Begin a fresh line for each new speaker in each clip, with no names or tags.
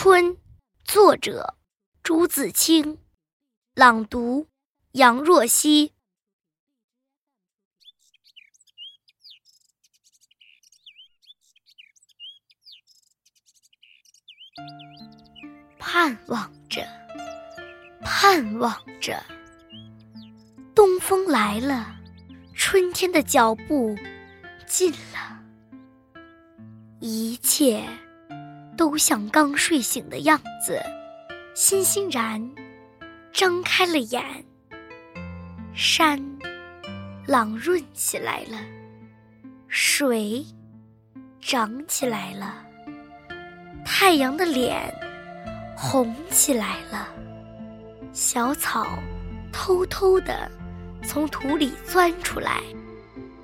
春，作者朱自清，朗读杨若曦。盼望着，盼望着，东风来了，春天的脚步近了，一切。都像刚睡醒的样子，欣欣然睁开了眼。山朗润起来了，水涨起来了，太阳的脸红起来了，小草偷偷的从土里钻出来，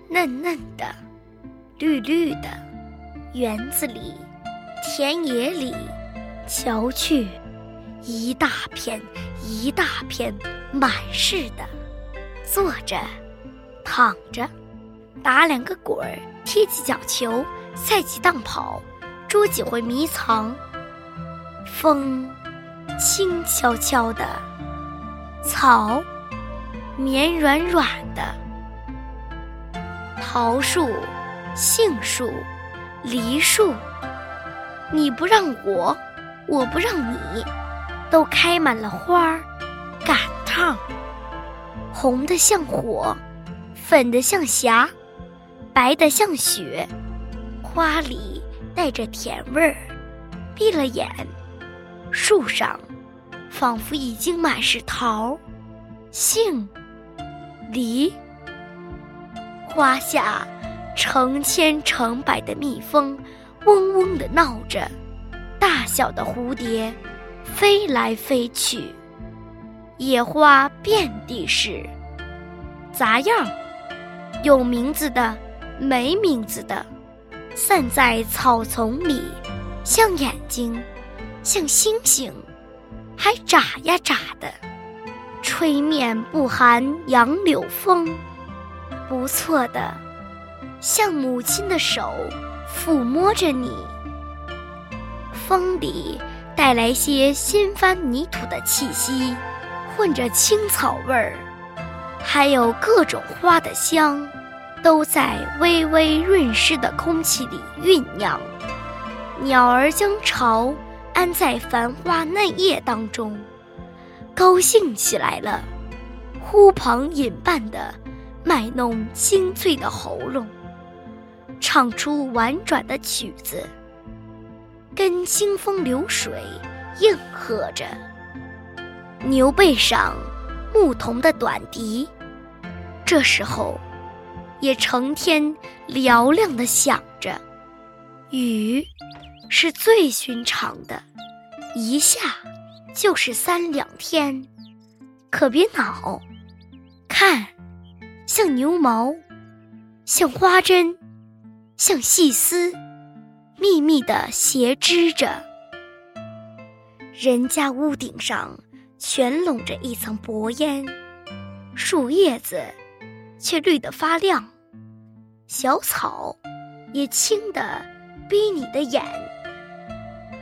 嫩嫩的，绿绿的，园子里。田野里，瞧去，一大片一大片满是的，坐着，躺着，打两个滚儿，踢几脚球，赛几趟跑，捉几回迷藏。风，轻悄悄的，草，绵软软的，桃树，杏树，梨树。你不让我，我不让你，都开满了花儿，赶趟，红的像火，粉的像霞，白的像雪，花里带着甜味儿。闭了眼，树上仿佛已经满是桃、杏、梨，花下成千成百的蜜蜂。嗡嗡的闹着，大小的蝴蝶飞来飞去，野花遍地是，杂样有名字的，没名字的，散在草丛里，像眼睛，像星星，还眨呀眨的，吹面不寒杨柳风，不错的，像母亲的手。抚摸着你，风里带来些新翻泥土的气息，混着青草味儿，还有各种花的香，都在微微润湿的空气里酝酿。鸟儿将巢安在繁花嫩叶当中，高兴起来了，呼朋引伴的卖弄清脆的喉咙。唱出婉转的曲子，跟清风流水应和着。牛背上牧童的短笛，这时候也成天嘹亮的响着。雨是最寻常的，一下就是三两天，可别恼。看，像牛毛，像花针。像细丝，密密的斜织着。人家屋顶上全笼着一层薄烟，树叶子却绿得发亮，小草也青得逼你的眼。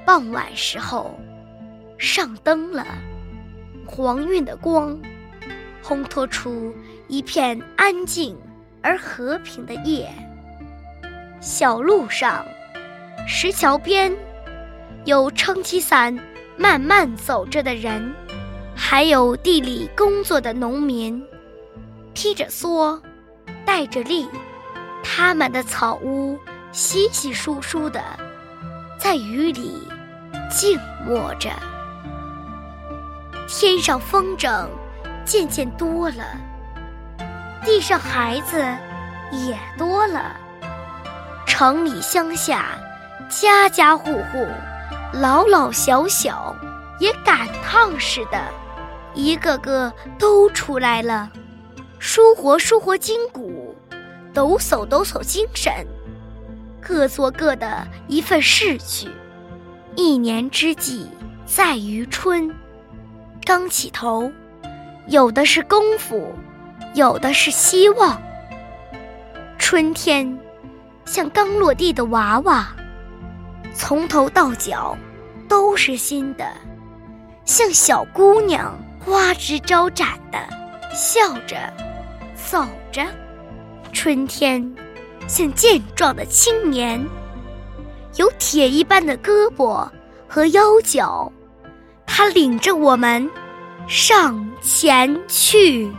傍晚时候，上灯了，黄晕的光烘托出一片安静而和平的夜。小路上，石桥边，有撑起伞慢慢走着的人，还有地里工作的农民，披着蓑，戴着笠，他们的草屋稀稀疏疏的，在雨里静默着。天上风筝渐渐多了，地上孩子也多了。城里乡下，家家户户，老老小小，也赶趟似的，一个个都出来了，舒活舒活筋骨，抖擞抖擞精神，各做各的一份事去。一年之计在于春，刚起头，有的是功夫，有的是希望。春天。像刚落地的娃娃，从头到脚都是新的，像小姑娘花枝招展的笑着走着。春天像健壮的青年，有铁一般的胳膊和腰脚，他领着我们上前去。